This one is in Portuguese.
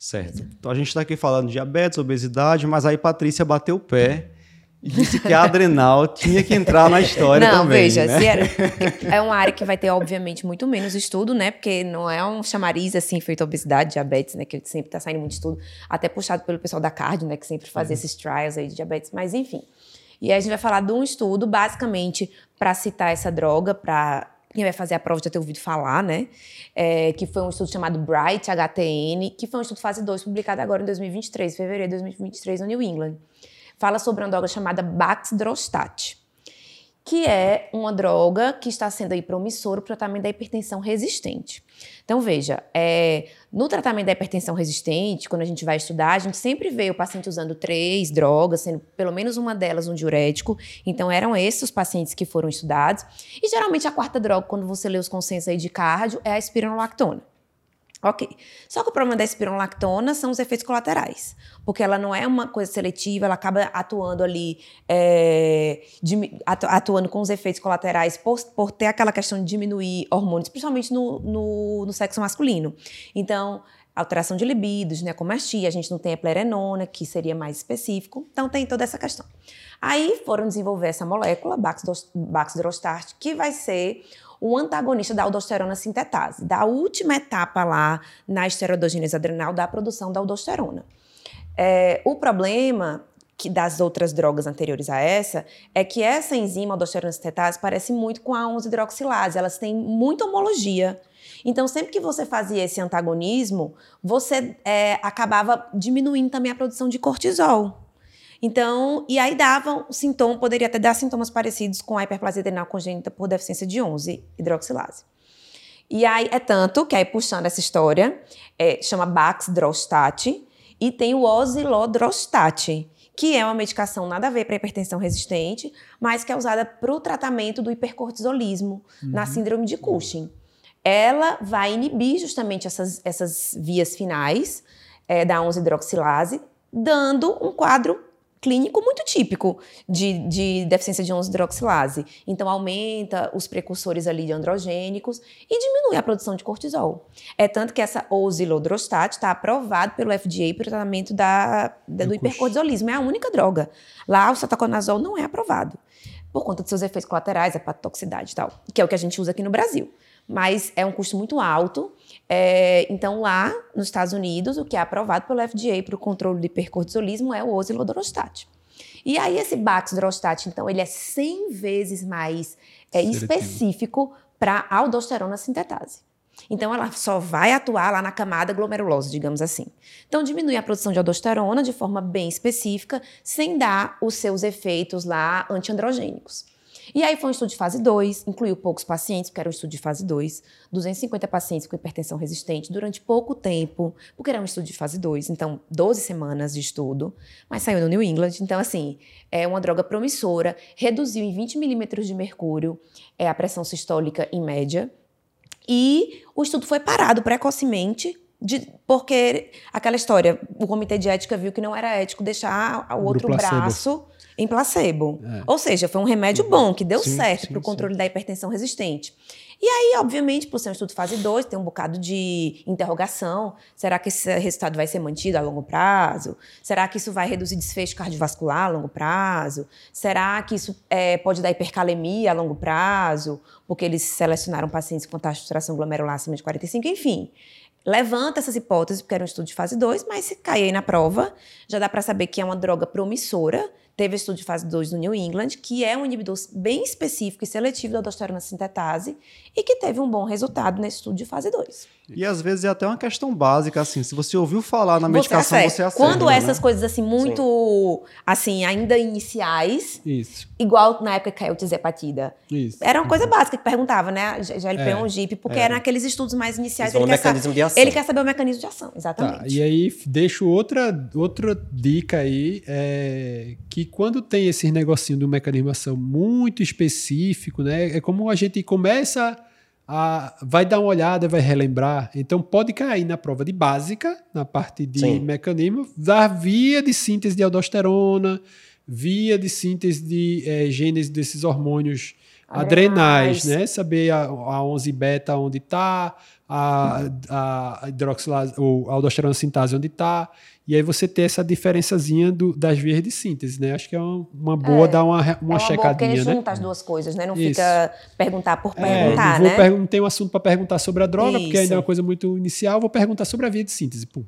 Certo. Então a gente está aqui falando de diabetes, obesidade, mas aí Patrícia bateu o pé e disse que a adrenal tinha que entrar na história não, também. veja, né? era, é uma área que vai ter, obviamente, muito menos estudo, né? Porque não é um chamariz assim feito obesidade, diabetes, né? Que sempre está saindo muito estudo, até puxado pelo pessoal da cardio, né? Que sempre fazia esses trials aí de diabetes, mas enfim. E aí a gente vai falar de um estudo, basicamente, para citar essa droga, para quem vai fazer a prova já ter ouvido falar, né? É, que foi um estudo chamado Bright HTN, que foi um estudo fase 2, publicado agora em 2023, fevereiro de 2023, no New England. Fala sobre uma droga chamada Baxdrostat, que é uma droga que está sendo aí promissora para o tratamento da hipertensão resistente. Então, veja, é, no tratamento da hipertensão resistente, quando a gente vai estudar, a gente sempre vê o paciente usando três drogas, sendo pelo menos uma delas um diurético. Então, eram esses os pacientes que foram estudados. E geralmente a quarta droga, quando você lê os consensos aí de cardio, é a espironolactona. Ok. Só que o problema da espironolactona são os efeitos colaterais. Porque ela não é uma coisa seletiva, ela acaba atuando ali, é, atuando com os efeitos colaterais por, por, ter aquela questão de diminuir hormônios, principalmente no, no, no sexo masculino. Então, alteração de libido, ginecomastia, a gente não tem a plerenona, que seria mais específico. Então, tem toda essa questão. Aí foram desenvolver essa molécula, Baxdrostat, que vai ser o antagonista da aldosterona sintetase, da última etapa lá na esteroidogênese adrenal da produção da aldosterona. É, o problema das outras drogas anteriores a essa é que essa enzima aldosterona sintetase parece muito com a 11-hidroxilase, elas têm muita homologia. Então, sempre que você fazia esse antagonismo, você é, acabava diminuindo também a produção de cortisol. Então, e aí dava um sintoma, poderia até dar sintomas parecidos com a hiperplasia adrenal congênita por deficiência de 11 hidroxilase. E aí é tanto que aí puxando essa história, é, chama Baxdrostat e tem o Osilodrostat, que é uma medicação nada a ver para hipertensão resistente, mas que é usada para o tratamento do hipercortisolismo uhum. na síndrome de Cushing. Ela vai inibir justamente essas, essas vias finais é, da 11-hidroxilase, dando um quadro clínico muito típico de, de deficiência de 11-hidroxilase. Então, aumenta os precursores ali de androgênicos e diminui a produção de cortisol. É tanto que essa osilodrostat está aprovado pelo FDA para o tratamento da, da do hipercortisolismo. É a única droga. Lá, o cetaconazol não é aprovado por conta dos seus efeitos colaterais, hepatotoxicidade e tal, que é o que a gente usa aqui no Brasil. Mas é um custo muito alto. É, então, lá nos Estados Unidos, o que é aprovado pelo FDA para o controle do hipercortisolismo é o osilodrostat. E aí, esse Baxdrostat, então, ele é 100 vezes mais é, específico para aldosterona sintetase. Então, ela só vai atuar lá na camada glomerulosa, digamos assim. Então, diminui a produção de aldosterona de forma bem específica, sem dar os seus efeitos lá antiandrogênicos. E aí foi um estudo de fase 2, incluiu poucos pacientes, porque era um estudo de fase 2, 250 pacientes com hipertensão resistente durante pouco tempo, porque era um estudo de fase 2, então 12 semanas de estudo, mas saiu no New England, então assim, é uma droga promissora, reduziu em 20 milímetros de mercúrio é, a pressão sistólica em média, e o estudo foi parado precocemente de, porque aquela história, o comitê de ética viu que não era ético deixar o outro braço em placebo. É. Ou seja, foi um remédio bom, que deu sim, certo para o controle sim. da hipertensão resistente. E aí, obviamente, por ser um estudo fase 2, tem um bocado de interrogação. Será que esse resultado vai ser mantido a longo prazo? Será que isso vai reduzir desfecho cardiovascular a longo prazo? Será que isso é, pode dar hipercalemia a longo prazo? Porque eles selecionaram pacientes com taxa de saturação glomerular acima de 45, enfim levanta essas hipóteses, porque era um estudo de fase 2, mas se cair aí na prova, já dá para saber que é uma droga promissora Teve estudo de fase 2 no New England, que é um inibidor bem específico e seletivo da aldosterona sintetase e que teve um bom resultado nesse estudo de fase 2. E às vezes é até uma questão básica, assim, se você ouviu falar na medicação, você acerta. Você acerta Quando né? essas coisas, assim, muito, Sim. assim, ainda iniciais, Isso. igual na época que caiu tisepatida, Isso. era uma coisa básica que perguntava, né, GLP é, ou GIP, porque é. eram aqueles estudos mais iniciais. Ele, mecanismo de ação. ele quer saber o mecanismo de ação, exatamente. Tá, e aí, deixo outra, outra dica aí, é, que quando tem esse negocinho de um mecanismo de ação muito específico, né, é como a gente começa a, vai dar uma olhada, vai relembrar. Então pode cair na prova de básica, na parte de Sim. mecanismo, da via de síntese de aldosterona, via de síntese de é, gênese desses hormônios adrenais, né? Saber a, a 11 beta onde está, a, a hidroxilase, ou a aldosterona sintase onde está, e aí você ter essa diferençazinha do, das vias de síntese, né? Acho que é uma, uma boa é, dar uma, uma, é uma checadinha, boa, né? junta as duas coisas, né? Não Isso. fica perguntar por perguntar, é, né? Per não tem um assunto para perguntar sobre a droga, Isso. porque ainda é uma coisa muito inicial, vou perguntar sobre a via de síntese, pum.